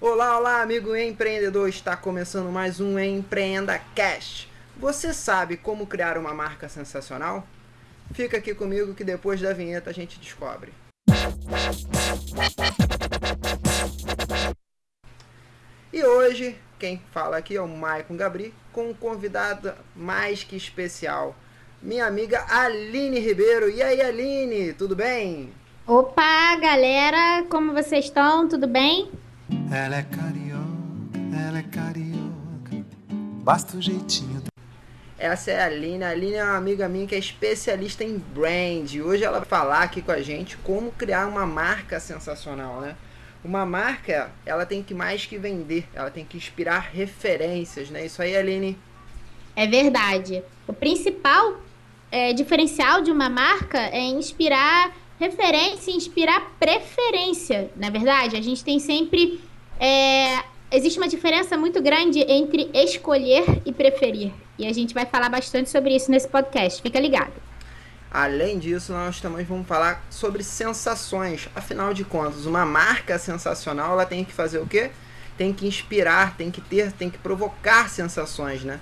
Olá, olá, amigo empreendedor! Está começando mais um Empreenda Cast. Você sabe como criar uma marca sensacional? Fica aqui comigo que depois da vinheta a gente descobre. E hoje, quem fala aqui é o Maicon Gabri, com um convidado mais que especial, minha amiga Aline Ribeiro. E aí, Aline, tudo bem? Opa, galera, como vocês estão? Tudo bem? Ela é carioca, ela é carioca. Basta o jeitinho. Essa é a Aline. A Aline é uma amiga minha que é especialista em brand. Hoje ela vai falar aqui com a gente como criar uma marca sensacional, né? Uma marca, ela tem que mais que vender, ela tem que inspirar referências, né? Isso aí, Aline. É verdade. O principal é, diferencial de uma marca é inspirar referência, inspirar preferência. Na verdade, a gente tem sempre. É, existe uma diferença muito grande entre escolher e preferir. E a gente vai falar bastante sobre isso nesse podcast. Fica ligado. Além disso, nós também vamos falar sobre sensações. Afinal de contas, uma marca sensacional, ela tem que fazer o quê? Tem que inspirar, tem que ter, tem que provocar sensações, né?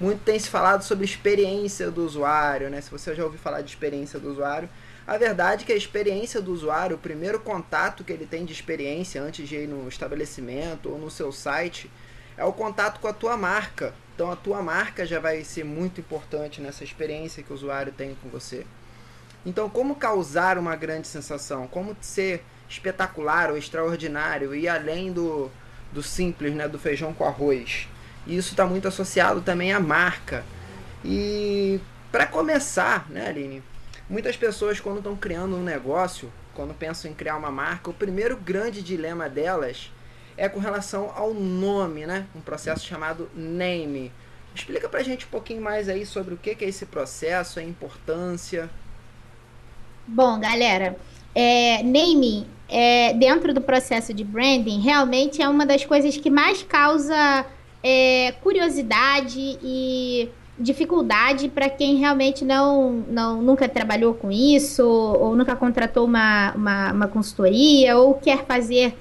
Muito tem se falado sobre experiência do usuário, né? Se você já ouviu falar de experiência do usuário, a verdade é que a experiência do usuário, o primeiro contato que ele tem de experiência antes de ir no estabelecimento ou no seu site, é o contato com a tua marca. Então a tua marca já vai ser muito importante nessa experiência que o usuário tem com você. Então, como causar uma grande sensação? Como ser espetacular ou extraordinário e além do, do simples, né, do feijão com arroz? E isso está muito associado também à marca. E para começar, né, Aline? Muitas pessoas, quando estão criando um negócio, quando pensam em criar uma marca, o primeiro grande dilema delas é com relação ao nome, né? Um processo chamado name. Explica pra gente um pouquinho mais aí sobre o que é esse processo, a importância. Bom, galera, é, naming é, dentro do processo de branding realmente é uma das coisas que mais causa é, curiosidade e dificuldade para quem realmente não, não nunca trabalhou com isso, ou nunca contratou uma, uma, uma consultoria, ou quer fazer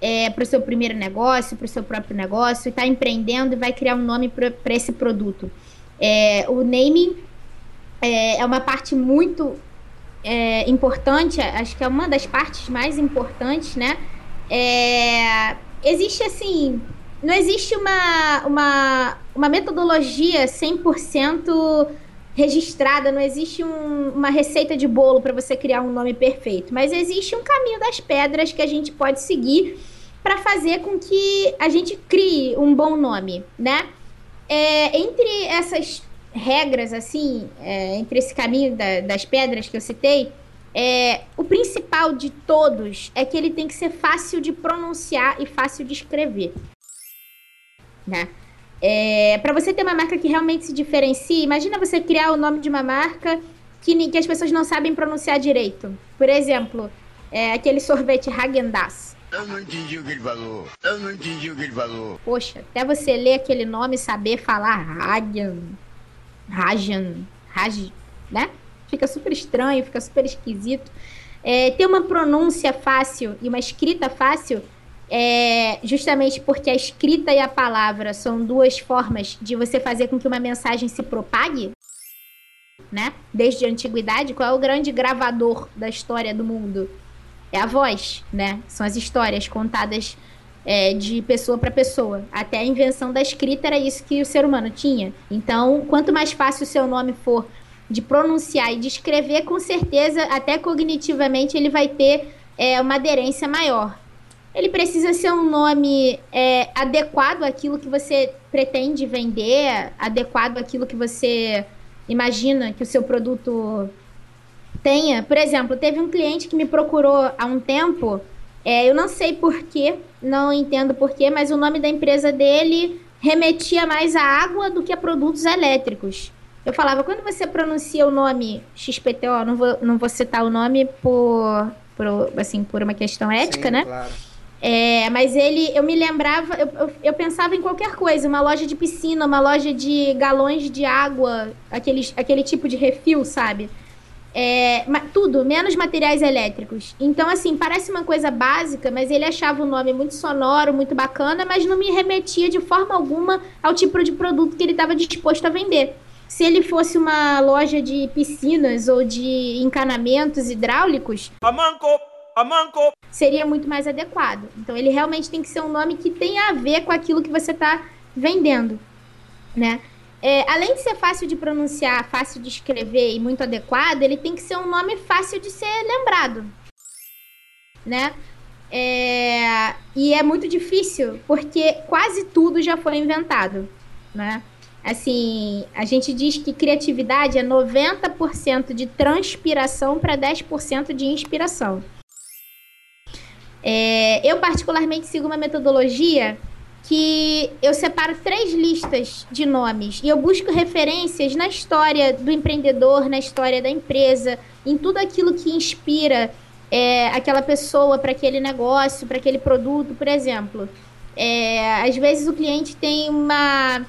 é, para o seu primeiro negócio, para o seu próprio negócio, está empreendendo e vai criar um nome para esse produto. É, o naming é, é, uma parte muito é, importante, acho que é uma das partes mais importantes, né? É, existe assim não existe uma, uma, uma metodologia 100% registrada, não existe um, uma receita de bolo para você criar um nome perfeito, mas existe um caminho das pedras que a gente pode seguir para fazer com que a gente crie um bom nome, né? É, entre essas regras, assim, é, entre esse caminho da, das pedras que eu citei, é, o principal de todos é que ele tem que ser fácil de pronunciar e fácil de escrever né? É, para você ter uma marca que realmente se diferencie, imagina você criar o nome de uma marca que, que as pessoas não sabem pronunciar direito. Por exemplo, é, aquele sorvete Häagen-Dazs. Eu não entendi o que ele falou. Eu não entendi o que ele falou. Poxa, até você ler aquele nome e saber falar Hagen, Hagen, Haj, né? Fica super estranho, fica super esquisito. É, ter uma pronúncia fácil e uma escrita fácil é justamente porque a escrita e a palavra são duas formas de você fazer com que uma mensagem se propague, né? Desde a antiguidade, qual é o grande gravador da história do mundo? É a voz, né? São as histórias contadas é, de pessoa para pessoa. Até a invenção da escrita era isso que o ser humano tinha. Então, quanto mais fácil o seu nome for de pronunciar e de escrever, com certeza, até cognitivamente, ele vai ter é, uma aderência maior ele precisa ser um nome é, adequado àquilo que você pretende vender, adequado àquilo que você imagina que o seu produto tenha. Por exemplo, teve um cliente que me procurou há um tempo, é, eu não sei porquê, não entendo porquê, mas o nome da empresa dele remetia mais a água do que a produtos elétricos. Eu falava, quando você pronuncia o nome XPTO, não vou, não vou citar o nome por, por, assim, por uma questão ética, Sim, né? Claro. É, mas ele, eu me lembrava, eu, eu, eu, pensava em qualquer coisa, uma loja de piscina, uma loja de galões de água, aquele, aquele tipo de refil, sabe? É, tudo, menos materiais elétricos. Então, assim, parece uma coisa básica, mas ele achava o nome muito sonoro, muito bacana, mas não me remetia de forma alguma ao tipo de produto que ele estava disposto a vender. Se ele fosse uma loja de piscinas ou de encanamentos hidráulicos. Amanco! Seria muito mais adequado. Então, ele realmente tem que ser um nome que tenha a ver com aquilo que você está vendendo, né? É, além de ser fácil de pronunciar, fácil de escrever e muito adequado, ele tem que ser um nome fácil de ser lembrado, né? É, e é muito difícil porque quase tudo já foi inventado, né? Assim, a gente diz que criatividade é 90% de transpiração para 10% de inspiração. É, eu particularmente sigo uma metodologia que eu separo três listas de nomes e eu busco referências na história do empreendedor, na história da empresa, em tudo aquilo que inspira é, aquela pessoa para aquele negócio, para aquele produto, por exemplo. É, às vezes o cliente tem uma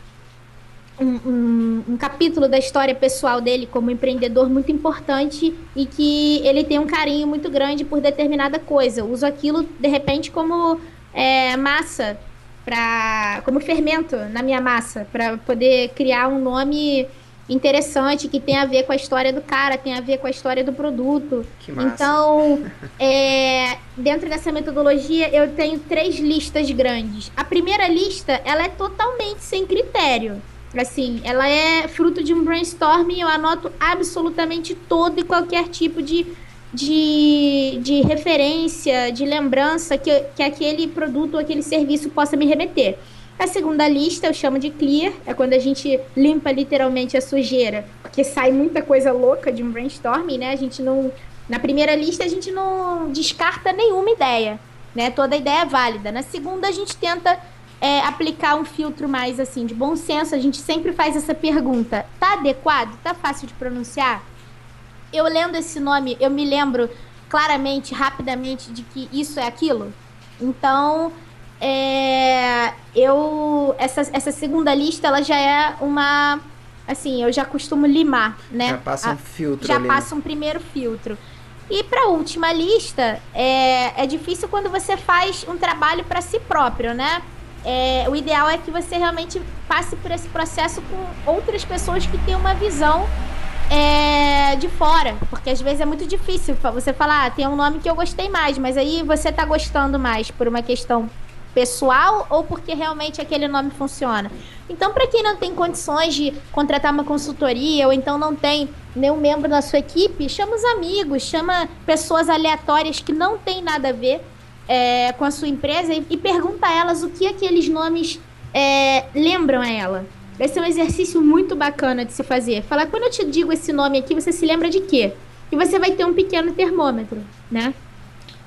um, um, um, capítulo da história pessoal dele como empreendedor muito importante e que ele tem um carinho muito grande por determinada coisa. Eu uso aquilo, de repente, como é, massa para como fermento na minha massa para poder criar um nome interessante que tem a ver com a história do cara, tem a ver com a história do produto. Que massa. Então, é, dentro dessa metodologia, eu tenho três listas grandes. A primeira lista, ela é totalmente sem critério. Assim, ela é fruto de um brainstorming, eu anoto absolutamente todo e qualquer tipo de de, de referência, de lembrança que, que aquele produto ou aquele serviço possa me remeter. A segunda lista eu chamo de clear, é quando a gente limpa literalmente a sujeira, porque sai muita coisa louca de um brainstorming, né? A gente não. Na primeira lista a gente não descarta nenhuma ideia, né? Toda ideia é válida. Na segunda a gente tenta é, aplicar um filtro mais assim de bom senso. A gente sempre faz essa pergunta: tá adequado? Tá fácil de pronunciar? eu lendo esse nome, eu me lembro claramente, rapidamente, de que isso é aquilo. Então, é, eu essa, essa segunda lista, ela já é uma assim, eu já costumo limar, né? Já passa um filtro Já ali. passa um primeiro filtro. E para a última lista, é, é difícil quando você faz um trabalho para si próprio, né? É, o ideal é que você realmente passe por esse processo com outras pessoas que têm uma visão é, de fora. Porque às vezes é muito difícil você falar, ah, tem um nome que eu gostei mais, mas aí você tá gostando mais por uma questão pessoal ou porque realmente aquele nome funciona. Então, para quem não tem condições de contratar uma consultoria ou então não tem nenhum membro da sua equipe, chama os amigos, chama pessoas aleatórias que não tem nada a ver é, com a sua empresa e, e pergunta a elas o que aqueles nomes é, lembram a ela. Vai ser um exercício muito bacana de se fazer. Falar, quando eu te digo esse nome aqui, você se lembra de quê? E você vai ter um pequeno termômetro, né?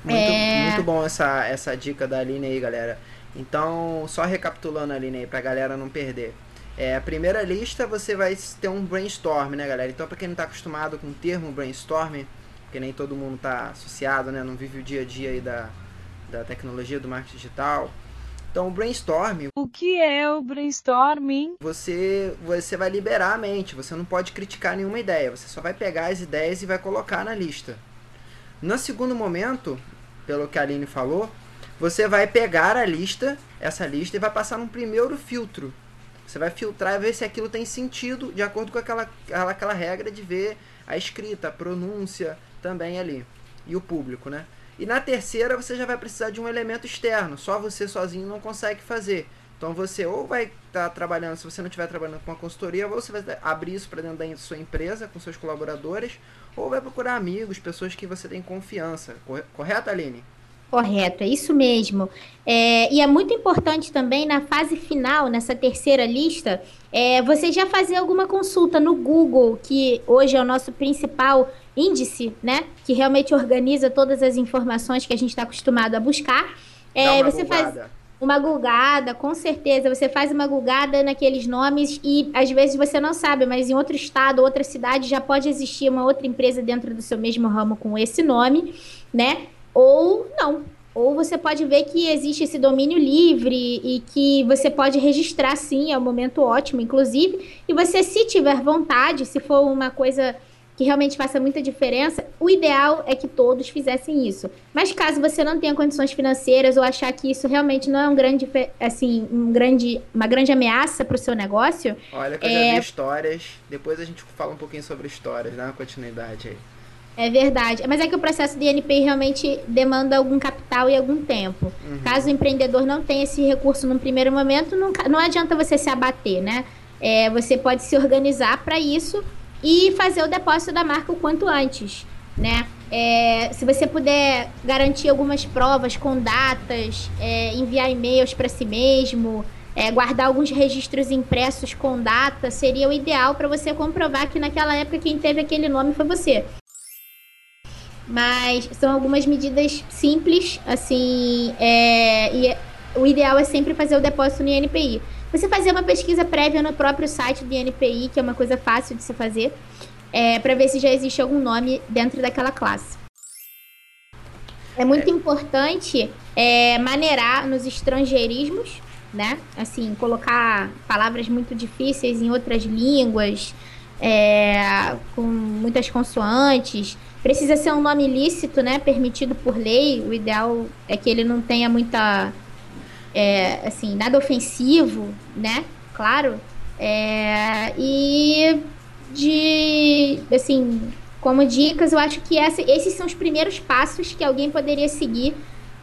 Muito, é... muito bom essa, essa dica da Aline aí, galera. Então, só recapitulando a Aline aí, pra galera não perder. É, a primeira lista você vai ter um brainstorm, né, galera? Então, para quem não está acostumado com o termo brainstorm, porque nem todo mundo está associado, né? Não vive o dia a dia aí da, da tecnologia, do marketing digital. Então, o brainstorming. O que é o brainstorming? Você, você vai liberar a mente. Você não pode criticar nenhuma ideia. Você só vai pegar as ideias e vai colocar na lista. No segundo momento, pelo que a Aline falou, você vai pegar a lista, essa lista, e vai passar num primeiro filtro. Você vai filtrar e ver se aquilo tem sentido de acordo com aquela, aquela regra de ver a escrita, a pronúncia também ali. E o público, né? E na terceira você já vai precisar de um elemento externo. Só você sozinho não consegue fazer. Então você ou vai estar tá trabalhando, se você não estiver trabalhando com uma consultoria, ou você vai abrir isso para dentro da sua empresa, com seus colaboradores, ou vai procurar amigos, pessoas que você tem confiança. Correto, Aline? Correto, é isso mesmo. É, e é muito importante também na fase final, nessa terceira lista, é, você já fazer alguma consulta no Google, que hoje é o nosso principal índice, né? Que realmente organiza todas as informações que a gente está acostumado a buscar. É, você faz uma gulgada, com certeza. Você faz uma gulgada naqueles nomes e às vezes você não sabe, mas em outro estado, outra cidade, já pode existir uma outra empresa dentro do seu mesmo ramo com esse nome, né? Ou não. Ou você pode ver que existe esse domínio livre e que você pode registrar sim, é um momento ótimo, inclusive. E você, se tiver vontade, se for uma coisa que realmente faça muita diferença, o ideal é que todos fizessem isso. Mas caso você não tenha condições financeiras ou achar que isso realmente não é um grande, assim, um grande, uma grande ameaça para o seu negócio. Olha que eu é... já vi histórias. Depois a gente fala um pouquinho sobre histórias, dá uma continuidade aí. É verdade. Mas é que o processo de NPI realmente demanda algum capital e algum tempo. Uhum. Caso o empreendedor não tenha esse recurso num primeiro momento, não, não adianta você se abater, né? É, você pode se organizar para isso e fazer o depósito da marca o quanto antes, né? É, se você puder garantir algumas provas com datas, é, enviar e-mails para si mesmo, é, guardar alguns registros impressos com data, seria o ideal para você comprovar que naquela época quem teve aquele nome foi você. Mas são algumas medidas simples, assim, é, e o ideal é sempre fazer o depósito no INPI. Você fazer uma pesquisa prévia no próprio site do INPI, que é uma coisa fácil de se fazer, é, para ver se já existe algum nome dentro daquela classe. É muito é. importante é, maneirar nos estrangeirismos, né? Assim, colocar palavras muito difíceis em outras línguas, é, com muitas consoantes. Precisa ser um nome lícito, né? Permitido por lei. O ideal é que ele não tenha muita é, assim, nada ofensivo, né? Claro. É, e de, assim, como dicas, eu acho que essa, esses são os primeiros passos que alguém poderia seguir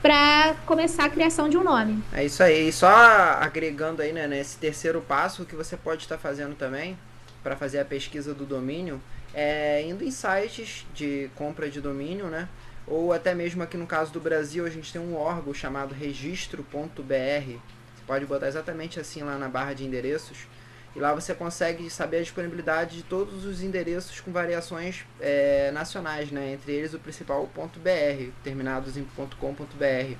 para começar a criação de um nome. É isso aí. E só agregando aí, né, nesse terceiro passo, o que você pode estar fazendo também para fazer a pesquisa do domínio é indo em sites de compra de domínio, né? ou até mesmo aqui no caso do Brasil, a gente tem um órgão chamado registro.br. Você pode botar exatamente assim lá na barra de endereços. E lá você consegue saber a disponibilidade de todos os endereços com variações é, nacionais, né? entre eles o principal .br, terminados em .com.br.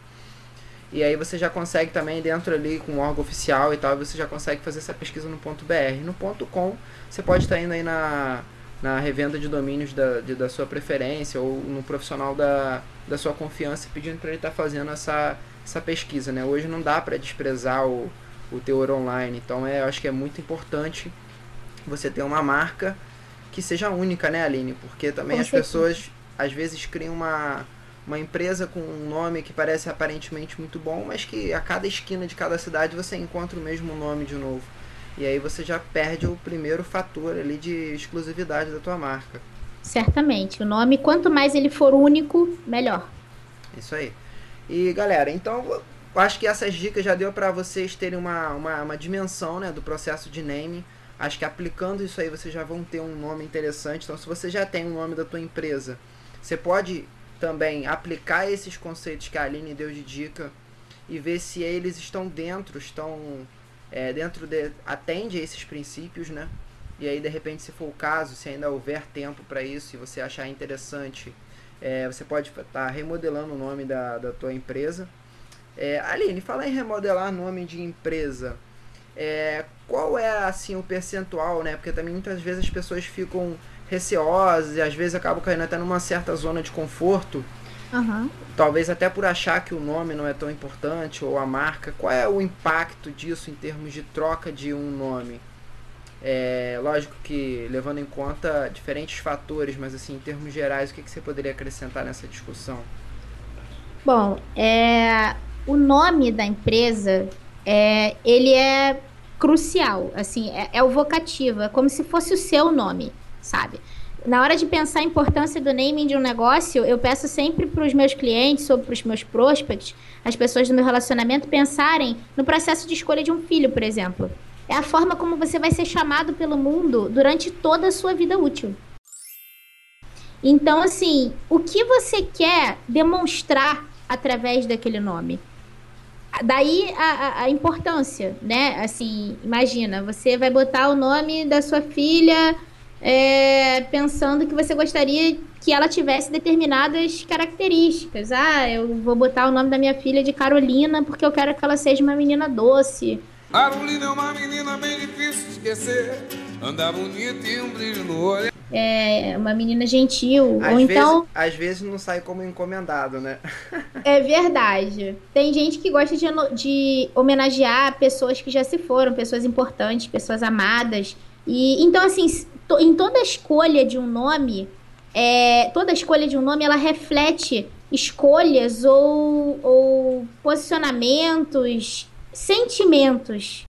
E aí você já consegue também dentro ali com o órgão oficial e tal, você já consegue fazer essa pesquisa no .br. No .com você pode estar indo aí na na revenda de domínios da, de, da sua preferência ou no profissional da, da sua confiança pedindo para ele estar tá fazendo essa, essa pesquisa. Né? Hoje não dá para desprezar o, o teor online, então é, eu acho que é muito importante você ter uma marca que seja única, né, Aline? Porque também Com as certeza. pessoas às vezes criam uma, uma empresa com um nome que parece aparentemente muito bom, mas que a cada esquina de cada cidade você encontra o mesmo nome de novo. E aí você já perde o primeiro fator ali de exclusividade da tua marca. Certamente. O nome, quanto mais ele for único, melhor. Isso aí. E galera, então eu acho que essas dicas já deu para vocês terem uma, uma, uma, dimensão né, do processo de naming. Acho que aplicando isso aí vocês já vão ter um nome interessante. Então, se você já tem o um nome da tua empresa, você pode também aplicar esses conceitos que a Aline deu de dica e ver se eles estão dentro, estão é, dentro de atende a esses princípios, né? E aí de repente, se for o caso, se ainda houver tempo para isso, se você achar interessante, é, você pode estar tá remodelando o nome da, da tua empresa. É, Aline, fala em remodelar nome de empresa. É, qual é assim o percentual, né? Porque também muitas vezes as pessoas ficam receosas e às vezes acabam caindo até numa certa zona de conforto Uhum. Talvez até por achar que o nome não é tão importante ou a marca. Qual é o impacto disso em termos de troca de um nome? É, lógico que levando em conta diferentes fatores, mas assim, em termos gerais, o que, que você poderia acrescentar nessa discussão? Bom, é, o nome da empresa, é, ele é crucial, assim, é, é o vocativo, é como se fosse o seu nome, sabe? Na hora de pensar a importância do naming de um negócio, eu peço sempre para os meus clientes ou para os meus prospects, as pessoas do meu relacionamento, pensarem no processo de escolha de um filho, por exemplo. É a forma como você vai ser chamado pelo mundo durante toda a sua vida útil. Então, assim, o que você quer demonstrar através daquele nome? Daí a, a, a importância, né? Assim, imagina, você vai botar o nome da sua filha é, pensando que você gostaria que ela tivesse determinadas características. Ah, eu vou botar o nome da minha filha de Carolina porque eu quero que ela seja uma menina doce. Carolina é uma menina bem difícil de esquecer. Anda bonita e um brilho no olho. É, uma menina gentil. Às ou então. Vezes, às vezes não sai como encomendado, né? é verdade. Tem gente que gosta de, de homenagear pessoas que já se foram, pessoas importantes, pessoas amadas. E então assim, to, em toda escolha de um nome, é, toda escolha de um nome ela reflete escolhas ou, ou posicionamentos, sentimentos.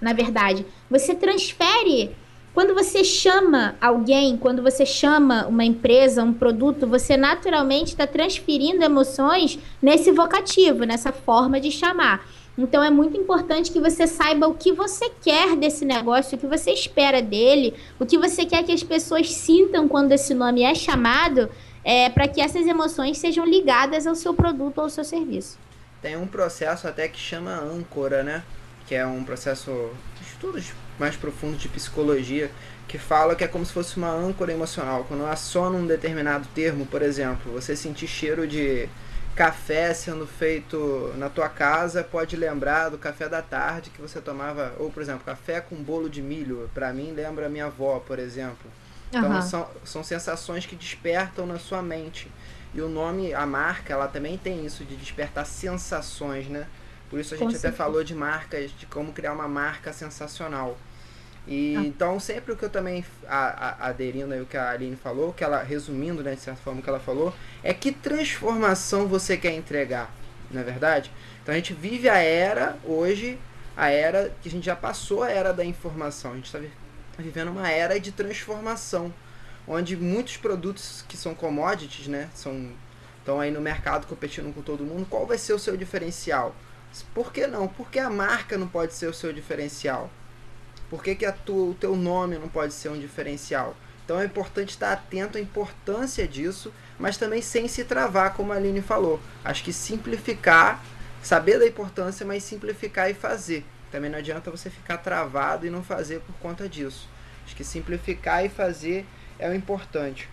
Na verdade, você transfere quando você chama alguém, quando você chama uma empresa, um produto, você naturalmente está transferindo emoções nesse vocativo, nessa forma de chamar. Então é muito importante que você saiba o que você quer desse negócio, o que você espera dele, o que você quer que as pessoas sintam quando esse nome é chamado, é, para que essas emoções sejam ligadas ao seu produto ou ao seu serviço. Tem um processo até que chama âncora, né? Que é um processo de estudos mais profundo de psicologia que fala que é como se fosse uma âncora emocional. Quando aciona um determinado termo, por exemplo, você sentir cheiro de café sendo feito na tua casa, pode lembrar do café da tarde que você tomava, ou por exemplo, café com bolo de milho, para mim lembra minha avó, por exemplo. Então uhum. são, são sensações que despertam na sua mente. E o nome, a marca, ela também tem isso de despertar sensações, né? Por isso a gente até falou de marcas, de como criar uma marca sensacional. E ah. então sempre o que eu também a, a, aderindo aí o que a Aline falou, que ela resumindo, né, de certa forma que ela falou, é que transformação você quer entregar, não é verdade? Então a gente vive a era hoje, a era que a gente já passou a era da informação. A gente está vivendo uma era de transformação, onde muitos produtos que são commodities, né, são estão aí no mercado competindo com todo mundo. Qual vai ser o seu diferencial? Por que não? Por que a marca não pode ser o seu diferencial? Por que, que tua, o teu nome não pode ser um diferencial? Então é importante estar atento à importância disso, mas também sem se travar, como a Aline falou. Acho que simplificar, saber da importância, mas simplificar e fazer. Também não adianta você ficar travado e não fazer por conta disso. Acho que simplificar e fazer é o importante.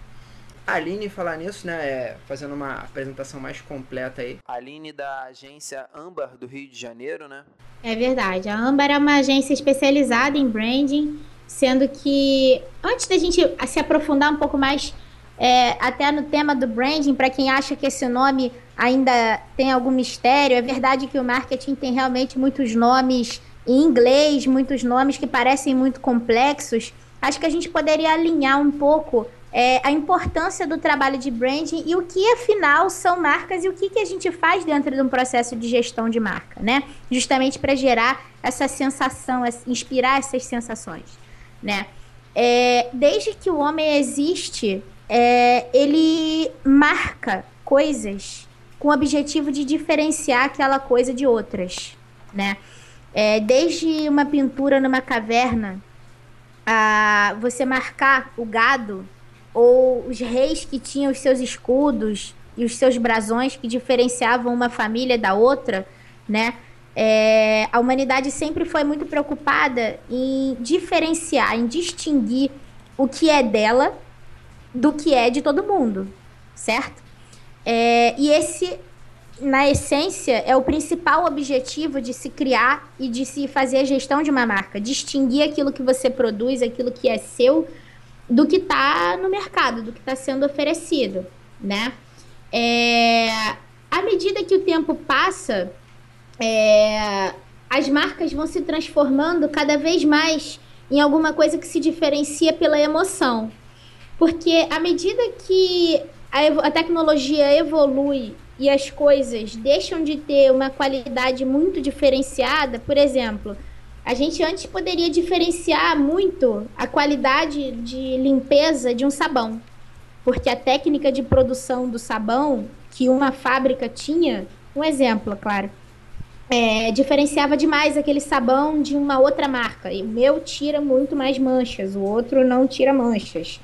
A Aline, falar nisso, né, é, fazendo uma apresentação mais completa aí. A Aline da agência Ambar do Rio de Janeiro, né? É verdade. A Ambar é uma agência especializada em branding, sendo que antes da gente se aprofundar um pouco mais é, até no tema do branding, para quem acha que esse nome ainda tem algum mistério, é verdade que o marketing tem realmente muitos nomes em inglês, muitos nomes que parecem muito complexos. Acho que a gente poderia alinhar um pouco é, a importância do trabalho de branding e o que afinal são marcas e o que, que a gente faz dentro de um processo de gestão de marca, né? Justamente para gerar essa sensação, inspirar essas sensações, né? É, desde que o homem existe, é, ele marca coisas com o objetivo de diferenciar aquela coisa de outras, né? É, desde uma pintura numa caverna, a você marcar o gado ou os reis que tinham os seus escudos e os seus brasões que diferenciavam uma família da outra, né? É, a humanidade sempre foi muito preocupada em diferenciar, em distinguir o que é dela do que é de todo mundo, certo? É, e esse, na essência, é o principal objetivo de se criar e de se fazer a gestão de uma marca, distinguir aquilo que você produz, aquilo que é seu do que está no mercado, do que está sendo oferecido, né? É, à medida que o tempo passa, é, as marcas vão se transformando cada vez mais em alguma coisa que se diferencia pela emoção. Porque à medida que a, a tecnologia evolui e as coisas deixam de ter uma qualidade muito diferenciada, por exemplo, a gente antes poderia diferenciar muito a qualidade de limpeza de um sabão, porque a técnica de produção do sabão que uma fábrica tinha, um exemplo, claro, é, diferenciava demais aquele sabão de uma outra marca. E o meu tira muito mais manchas, o outro não tira manchas.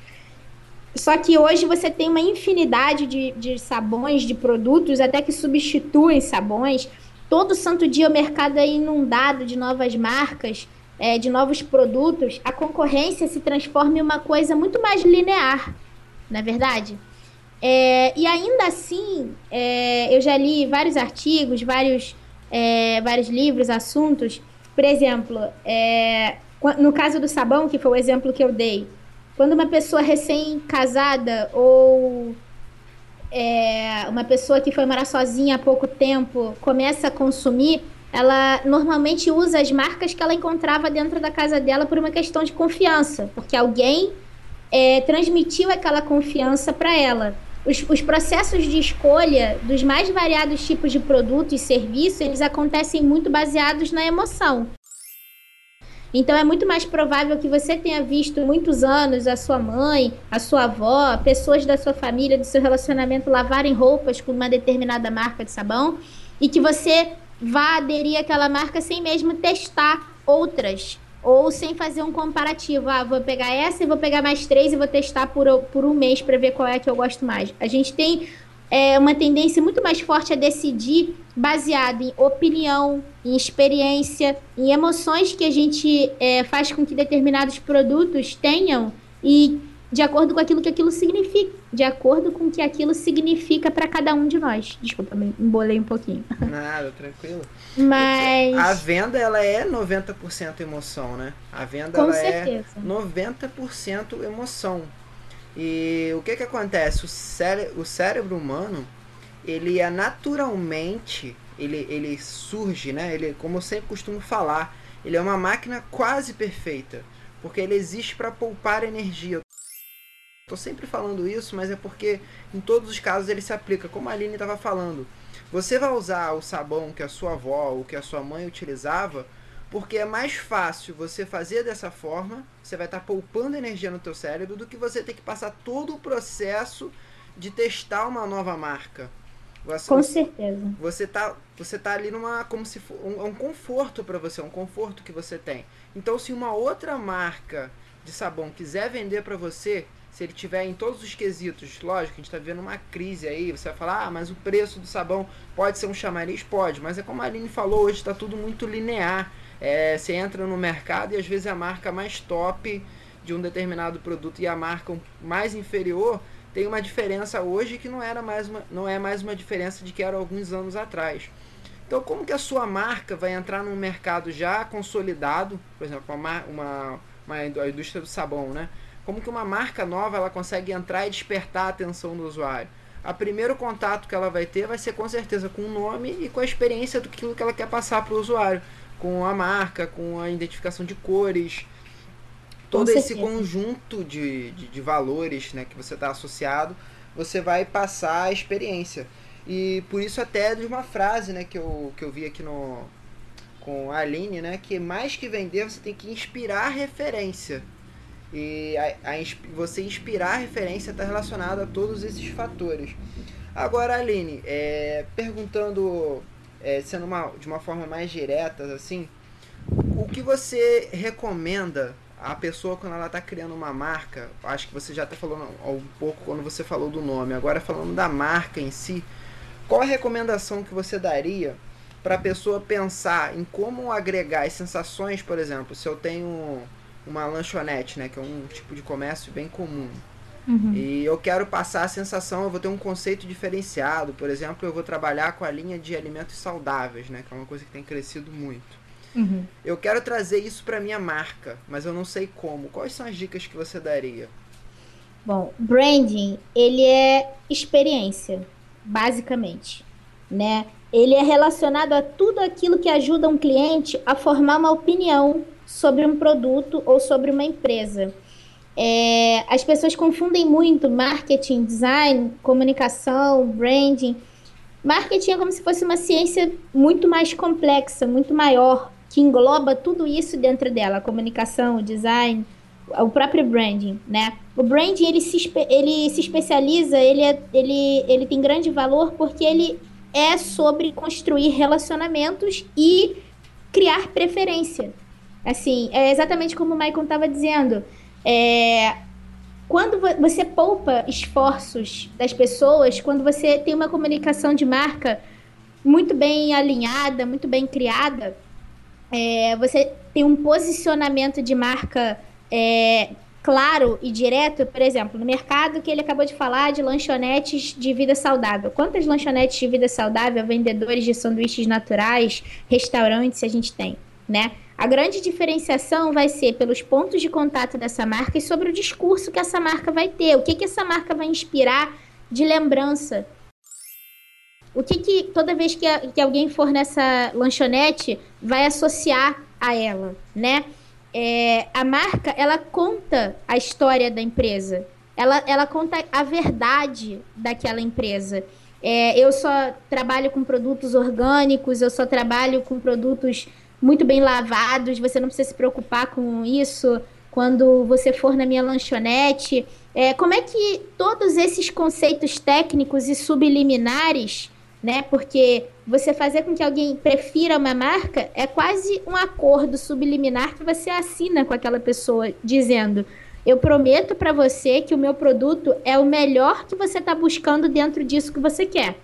Só que hoje você tem uma infinidade de, de sabões, de produtos, até que substituem sabões todo santo dia o mercado é inundado de novas marcas, é, de novos produtos, a concorrência se transforma em uma coisa muito mais linear, não é verdade? É, e ainda assim, é, eu já li vários artigos, vários, é, vários livros, assuntos. Por exemplo, é, no caso do sabão, que foi o exemplo que eu dei, quando uma pessoa recém-casada ou é, uma pessoa que foi morar sozinha há pouco tempo começa a consumir, ela normalmente usa as marcas que ela encontrava dentro da casa dela por uma questão de confiança, porque alguém é, transmitiu aquela confiança para ela. Os, os, processos de escolha dos mais variados tipos de produto e serviço, eles acontecem muito baseados na emoção. Então é muito mais provável que você tenha visto muitos anos a sua mãe, a sua avó, pessoas da sua família, do seu relacionamento lavarem roupas com uma determinada marca de sabão e que você vá aderir àquela marca sem mesmo testar outras ou sem fazer um comparativo. Ah, vou pegar essa e vou pegar mais três e vou testar por, por um mês para ver qual é que eu gosto mais. A gente tem é, uma tendência muito mais forte a decidir baseado em opinião, em experiência, em emoções que a gente é, faz com que determinados produtos tenham e de acordo com aquilo que aquilo significa, de acordo com o que aquilo significa para cada um de nós. Desculpa, me embolei um pouquinho. Nada, tranquilo. Mas a venda ela é 90% emoção, né? A venda Com ela certeza. é 90% emoção. E o que que acontece? O, cére o cérebro humano, ele é naturalmente, ele, ele surge, né? Ele, como eu sempre costumo falar, ele é uma máquina quase perfeita, porque ele existe para poupar energia. Estou sempre falando isso, mas é porque em todos os casos ele se aplica, como a Aline estava falando. Você vai usar o sabão que a sua avó ou que a sua mãe utilizava, porque é mais fácil você fazer dessa forma, você vai estar tá poupando energia no teu cérebro do que você ter que passar todo o processo de testar uma nova marca. Você, com certeza. Você tá, você tá ali numa como se for um, um conforto para você, um conforto que você tem. Então, se uma outra marca de sabão quiser vender para você, se ele tiver em todos os quesitos, lógico, a gente está vivendo uma crise aí, você vai falar, ah, mas o preço do sabão pode ser um chamariz? Pode, mas é como a Aline falou, hoje está tudo muito linear. É, você entra no mercado e às vezes a marca mais top de um determinado produto e a marca mais inferior tem uma diferença hoje que não era mais uma, não é mais uma diferença de que era alguns anos atrás. Então, como que a sua marca vai entrar num mercado já consolidado, por exemplo, uma, uma, uma a indústria do sabão, né? Como que uma marca nova ela consegue entrar e despertar a atenção do usuário? A primeiro contato que ela vai ter vai ser com certeza com o nome e com a experiência do que ela quer passar para o usuário, com a marca, com a identificação de cores, todo esse conjunto de, de, de, valores né, que você está associado, você vai passar a experiência. E por isso até de uma frase né, que, eu, que eu vi aqui no, com a Aline, né, que mais que vender, você tem que inspirar referência. E a, a, você inspirar referência está relacionado a todos esses fatores. Agora, Aline, é, perguntando, é, sendo uma, de uma forma mais direta, assim, o que você recomenda a pessoa quando ela está criando uma marca? Acho que você já até falou um pouco quando você falou do nome. Agora, falando da marca em si, qual a recomendação que você daria para a pessoa pensar em como agregar as sensações, por exemplo, se eu tenho uma lanchonete, né? Que é um tipo de comércio bem comum. Uhum. E eu quero passar a sensação, eu vou ter um conceito diferenciado. Por exemplo, eu vou trabalhar com a linha de alimentos saudáveis, né? Que é uma coisa que tem crescido muito. Uhum. Eu quero trazer isso para minha marca, mas eu não sei como. Quais são as dicas que você daria? Bom, branding, ele é experiência, basicamente, né? Ele é relacionado a tudo aquilo que ajuda um cliente a formar uma opinião sobre um produto ou sobre uma empresa. É, as pessoas confundem muito marketing, design, comunicação, branding. Marketing é como se fosse uma ciência muito mais complexa, muito maior, que engloba tudo isso dentro dela, a comunicação, o design, o próprio branding, né? O branding ele se, ele se especializa, ele, é, ele, ele tem grande valor porque ele é sobre construir relacionamentos e criar preferência. Assim, é exatamente como o Michael estava dizendo. É, quando você poupa esforços das pessoas, quando você tem uma comunicação de marca muito bem alinhada, muito bem criada, é, você tem um posicionamento de marca é, claro e direto, por exemplo, no mercado que ele acabou de falar de lanchonetes de vida saudável. Quantas lanchonetes de vida saudável, vendedores de sanduíches naturais, restaurantes a gente tem, né? A grande diferenciação vai ser pelos pontos de contato dessa marca e sobre o discurso que essa marca vai ter. O que, que essa marca vai inspirar de lembrança. O que que toda vez que, a, que alguém for nessa lanchonete vai associar a ela, né? É, a marca, ela conta a história da empresa. Ela, ela conta a verdade daquela empresa. É, eu só trabalho com produtos orgânicos, eu só trabalho com produtos muito bem lavados, você não precisa se preocupar com isso quando você for na minha lanchonete. É, como é que todos esses conceitos técnicos e subliminares, né? Porque você fazer com que alguém prefira uma marca é quase um acordo subliminar que você assina com aquela pessoa, dizendo: eu prometo para você que o meu produto é o melhor que você está buscando dentro disso que você quer.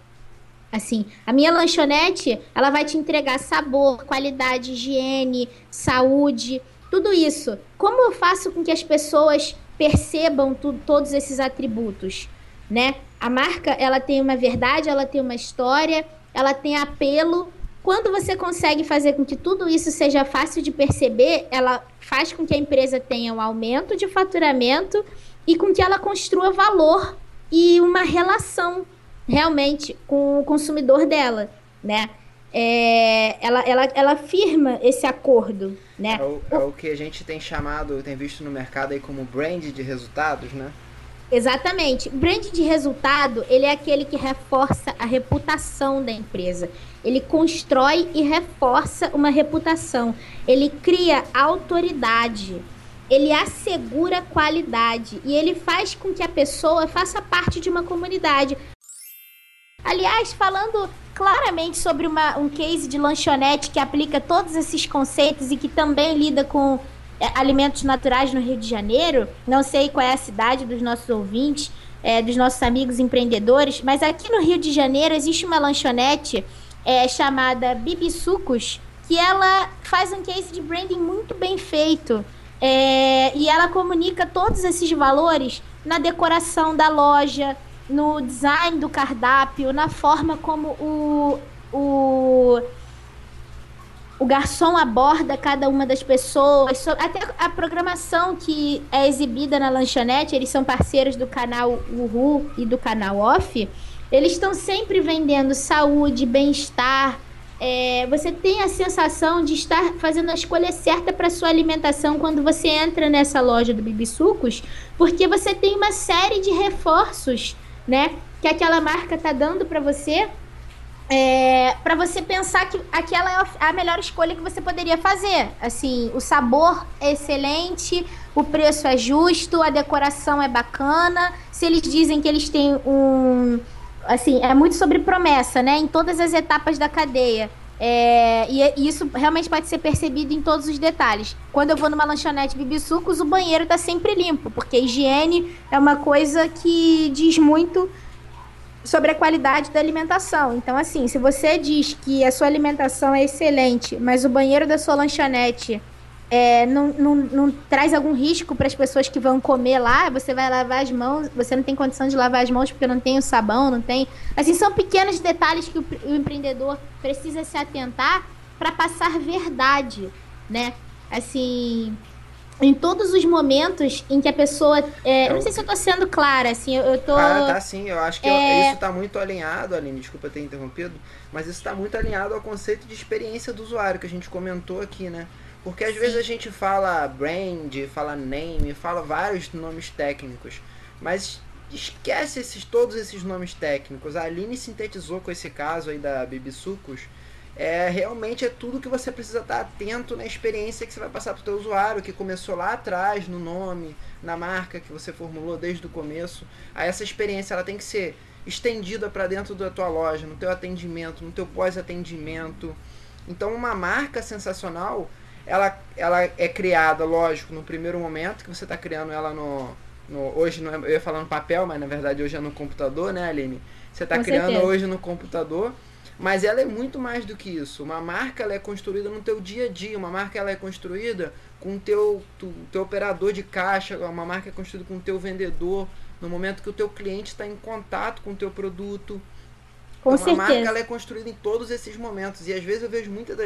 Assim, a minha lanchonete, ela vai te entregar sabor, qualidade, higiene, saúde, tudo isso. Como eu faço com que as pessoas percebam tu, todos esses atributos, né? A marca, ela tem uma verdade, ela tem uma história, ela tem apelo. Quando você consegue fazer com que tudo isso seja fácil de perceber, ela faz com que a empresa tenha um aumento de faturamento e com que ela construa valor e uma relação realmente com o consumidor dela, né? É, ela, ela, ela firma esse acordo, né? É o, é o que a gente tem chamado, tem visto no mercado aí como brand de resultados, né? Exatamente. Brand de resultado, ele é aquele que reforça a reputação da empresa. Ele constrói e reforça uma reputação. Ele cria autoridade. Ele assegura qualidade e ele faz com que a pessoa faça parte de uma comunidade. Aliás, falando claramente sobre uma, um case de lanchonete que aplica todos esses conceitos e que também lida com é, alimentos naturais no Rio de Janeiro. Não sei qual é a cidade dos nossos ouvintes, é, dos nossos amigos empreendedores, mas aqui no Rio de Janeiro existe uma lanchonete é, chamada Bibi Sucos, que ela faz um case de branding muito bem feito. É, e ela comunica todos esses valores na decoração da loja, no design do cardápio, na forma como o, o, o garçom aborda cada uma das pessoas, até a programação que é exibida na lanchonete, eles são parceiros do canal Uhu e do canal Off, eles estão sempre vendendo saúde, bem-estar. É, você tem a sensação de estar fazendo a escolha certa para sua alimentação quando você entra nessa loja do Bibi Sucos, porque você tem uma série de reforços né? Que aquela marca tá dando para você, é, para você pensar que aquela é a melhor escolha que você poderia fazer. Assim, o sabor é excelente, o preço é justo, a decoração é bacana. Se eles dizem que eles têm um, assim, é muito sobre promessa, né? Em todas as etapas da cadeia. É, e, isso realmente pode ser percebido em todos os detalhes. Quando eu vou numa lanchonete Bibisucos, o banheiro está sempre limpo, porque higiene é uma coisa que diz muito sobre a qualidade da alimentação. Então, assim, se você diz que a sua alimentação é excelente, mas o banheiro da sua lanchonete é, não, não, não, traz algum risco para as pessoas que vão comer lá, você vai lavar as mãos, você não tem condição de lavar as mãos porque não tem o sabão, não tem. Assim, são pequenos detalhes que o, o empreendedor precisa se atentar para passar verdade, né? Assim, em todos os momentos em que a pessoa. É, eu não sei se eu tô sendo clara, assim, eu, eu tô. Ah, tá sim, eu acho que é... isso tá muito alinhado, Aline, desculpa ter interrompido, mas isso tá muito alinhado ao conceito de experiência do usuário que a gente comentou aqui, né? Porque às Sim. vezes a gente fala brand, fala name, fala vários nomes técnicos, mas esquece esses, todos esses nomes técnicos. A Aline sintetizou com esse caso aí da Bibi Sucos. É, realmente é tudo que você precisa estar atento na experiência que você vai passar para o seu usuário, que começou lá atrás, no nome, na marca que você formulou desde o começo. Aí essa experiência ela tem que ser estendida para dentro da tua loja, no teu atendimento, no teu pós-atendimento. Então uma marca sensacional ela, ela é criada, lógico, no primeiro momento, que você está criando ela no, no. Hoje não é, eu ia falar no papel, mas na verdade hoje é no computador, né, Aline? Você está criando certeza. hoje no computador, mas ela é muito mais do que isso. Uma marca ela é construída no teu dia a dia, uma marca ela é construída com o teu, tu, teu operador de caixa, uma marca é construída com o teu vendedor, no momento que o teu cliente está em contato com o teu produto. Com então, certeza. a marca ela é construída em todos esses momentos. E às vezes eu vejo muita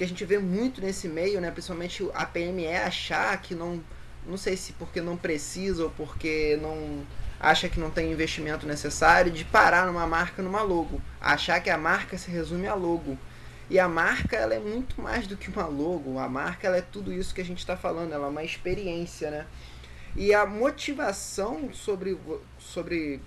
que a gente vê muito nesse meio, né? Principalmente a PME achar que não. Não sei se porque não precisa ou porque não. acha que não tem investimento necessário, de parar numa marca, numa logo. Achar que a marca se resume a logo. E a marca ela é muito mais do que uma logo. A marca ela é tudo isso que a gente está falando. Ela é uma experiência, né? E a motivação sobre, sobre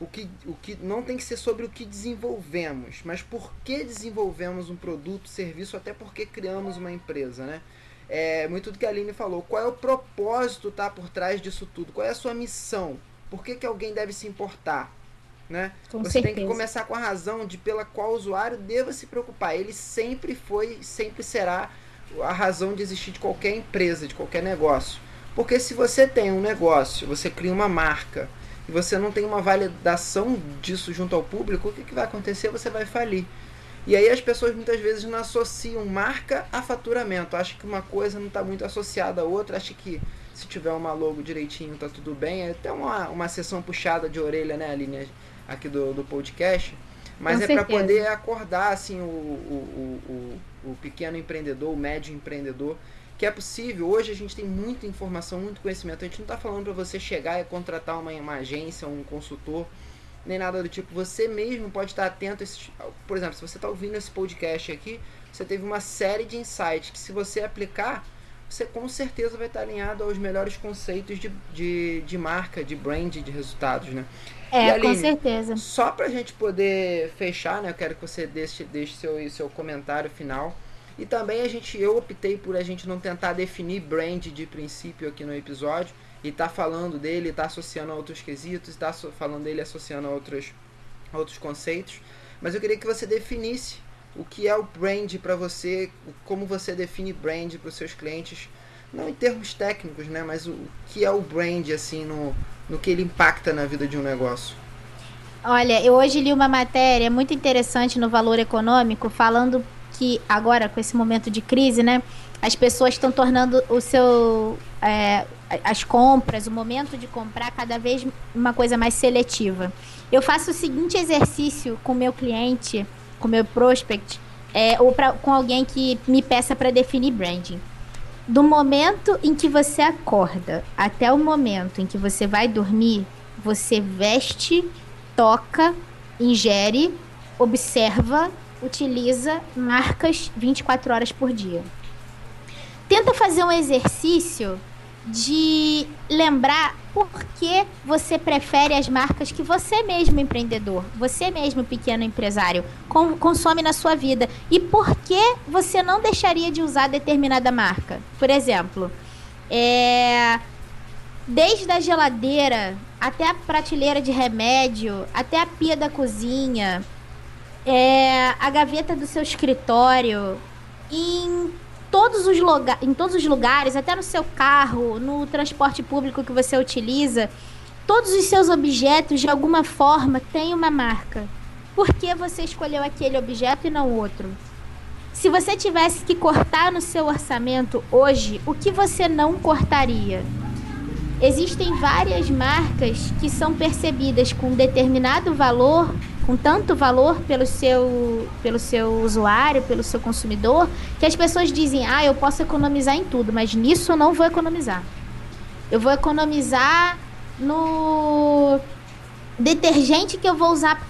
o que, o que não tem que ser sobre o que desenvolvemos, mas por que desenvolvemos um produto, serviço, até porque criamos uma empresa, né? É muito do que a Aline falou. Qual é o propósito tá por trás disso tudo? Qual é a sua missão? Por que, que alguém deve se importar? Né? Com Você certeza. tem que começar com a razão de pela qual o usuário deva se preocupar. Ele sempre foi, sempre será a razão de existir de qualquer empresa, de qualquer negócio. Porque se você tem um negócio, você cria uma marca e você não tem uma validação disso junto ao público, o que, que vai acontecer? Você vai falir. E aí as pessoas muitas vezes não associam marca a faturamento. Acho que uma coisa não está muito associada à outra. Acho que se tiver uma logo direitinho tá tudo bem. É até uma, uma sessão puxada de orelha, né, Aline, aqui do, do podcast. Mas Com é para poder acordar assim o, o, o, o, o pequeno empreendedor, o médio empreendedor, que é possível. Hoje a gente tem muita informação, muito conhecimento. A gente não está falando para você chegar e contratar uma, uma agência, um consultor, nem nada do tipo. Você mesmo pode estar atento. A esses, por exemplo, se você está ouvindo esse podcast aqui, você teve uma série de insights que, se você aplicar, você com certeza vai estar alinhado aos melhores conceitos de, de, de marca, de brand, de resultados, né? É, com Aline, certeza. Só pra gente poder fechar, né? Eu quero que você deixe, deixe seu, seu comentário final. E também a gente, eu optei por a gente não tentar definir brand de princípio aqui no episódio e tá falando dele, tá associando a outros quesitos, tá falando dele associando a outros, outros conceitos. Mas eu queria que você definisse o que é o brand para você, como você define brand para os seus clientes, não em termos técnicos, né? Mas o, o que é o brand assim no, no que ele impacta na vida de um negócio. Olha, eu hoje li uma matéria muito interessante no Valor Econômico falando que agora, com esse momento de crise, né, as pessoas estão tornando o seu. é, as compras, o momento de comprar cada vez uma coisa mais seletiva. Eu faço o seguinte exercício com meu cliente, com meu prospect, é, ou pra, com alguém que me peça para definir branding. Do momento em que você acorda até o momento em que você vai dormir, você veste toca, ingere, observa, utiliza marcas 24 horas por dia. Tenta fazer um exercício de lembrar por que você prefere as marcas que você mesmo empreendedor, você mesmo pequeno empresário con- consome na sua vida e por que você não deixaria de usar determinada marca. Por exemplo, é, desde a geladeira até a prateleira de remédio, até a pia da cozinha, é, a gaveta do seu escritório, em todos os lugar, em todos os lugares, até no seu carro, no transporte público que você utiliza, todos os seus objetos de alguma forma têm uma marca. Por que você escolheu aquele objeto e não outro? Se você tivesse que cortar no seu orçamento hoje, o que você não cortaria? Existem várias marcas que são percebidas com determinado valor, com tanto valor pelo seu, pelo seu usuário, pelo seu consumidor, que as pessoas dizem: ah, eu posso economizar em tudo, mas nisso eu não vou economizar. Eu vou economizar no detergente que eu vou usar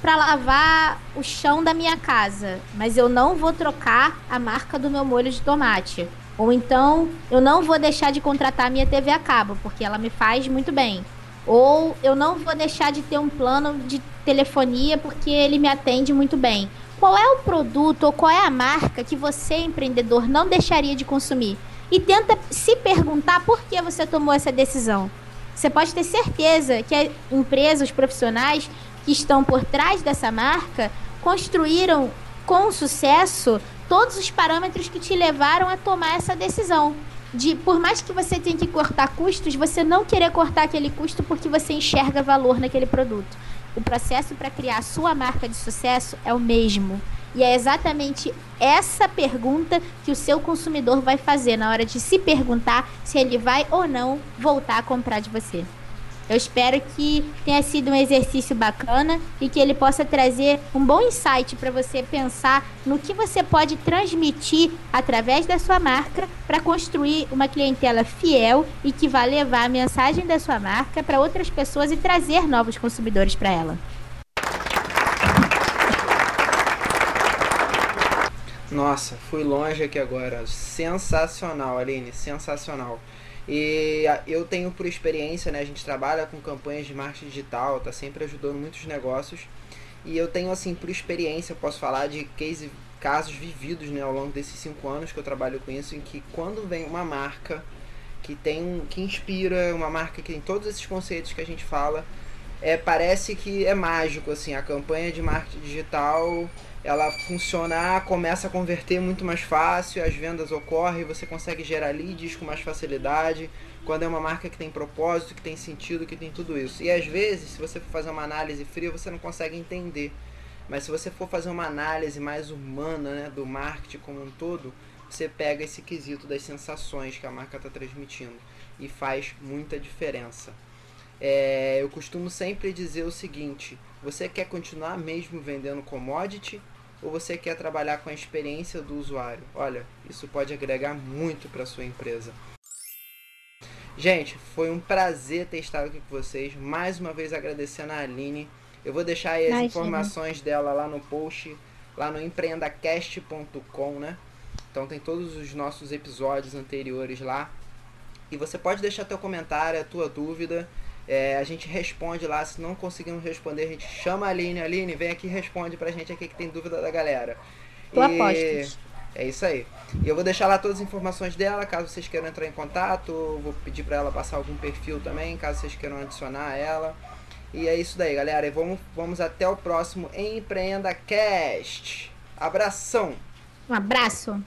para lavar o chão da minha casa, mas eu não vou trocar a marca do meu molho de tomate. Ou então, eu não vou deixar de contratar a minha TV a cabo, porque ela me faz muito bem. Ou eu não vou deixar de ter um plano de telefonia porque ele me atende muito bem. Qual é o produto ou qual é a marca que você, empreendedor, não deixaria de consumir? E tenta se perguntar por que você tomou essa decisão. Você pode ter certeza que a empresa, os profissionais que estão por trás dessa marca construíram com sucesso todos os parâmetros que te levaram a tomar essa decisão. De por mais que você tenha que cortar custos, você não querer cortar aquele custo porque você enxerga valor naquele produto. O processo para criar a sua marca de sucesso é o mesmo. E é exatamente essa pergunta que o seu consumidor vai fazer na hora de se perguntar se ele vai ou não voltar a comprar de você. Eu espero que tenha sido um exercício bacana e que ele possa trazer um bom insight para você pensar no que você pode transmitir através da sua marca para construir uma clientela fiel e que vai levar a mensagem da sua marca para outras pessoas e trazer novos consumidores para ela. Nossa, fui longe aqui agora. Sensacional, Aline, sensacional. E eu tenho por experiência, né? A gente trabalha com campanhas de marketing digital, tá sempre ajudando muitos negócios. E eu tenho, assim, por experiência, posso falar de case, casos vividos, né, ao longo desses cinco anos que eu trabalho com isso, em que quando vem uma marca que tem, que inspira, uma marca que tem todos esses conceitos que a gente fala, é, parece que é mágico, assim, a campanha de marketing digital ela funciona, começa a converter muito mais fácil, as vendas ocorrem, você consegue gerar leads com mais facilidade, quando é uma marca que tem propósito, que tem sentido, que tem tudo isso. E às vezes, se você for fazer uma análise fria, você não consegue entender. Mas se você for fazer uma análise mais humana né, do marketing como um todo, você pega esse quesito das sensações que a marca está transmitindo e faz muita diferença. É, eu costumo sempre dizer o seguinte: você quer continuar mesmo vendendo commodity ou você quer trabalhar com a experiência do usuário? Olha, isso pode agregar muito para sua empresa. Gente, foi um prazer ter estado aqui com vocês. Mais uma vez agradecendo a Aline. Eu vou deixar as Imagina. informações dela lá no post, lá no empreendacast.com, né? Então tem todos os nossos episódios anteriores lá. E você pode deixar teu comentário, a tua dúvida. É, a gente responde lá, se não conseguimos responder, a gente chama a Aline. Aline, vem aqui e responde pra gente aqui que tem dúvida da galera. Tu apostas. É isso aí. E eu vou deixar lá todas as informações dela, caso vocês queiram entrar em contato. Vou pedir pra ela passar algum perfil também, caso vocês queiram adicionar ela. E é isso daí, galera. E vamos, vamos até o próximo Empreenda Cast. Abração! Um abraço.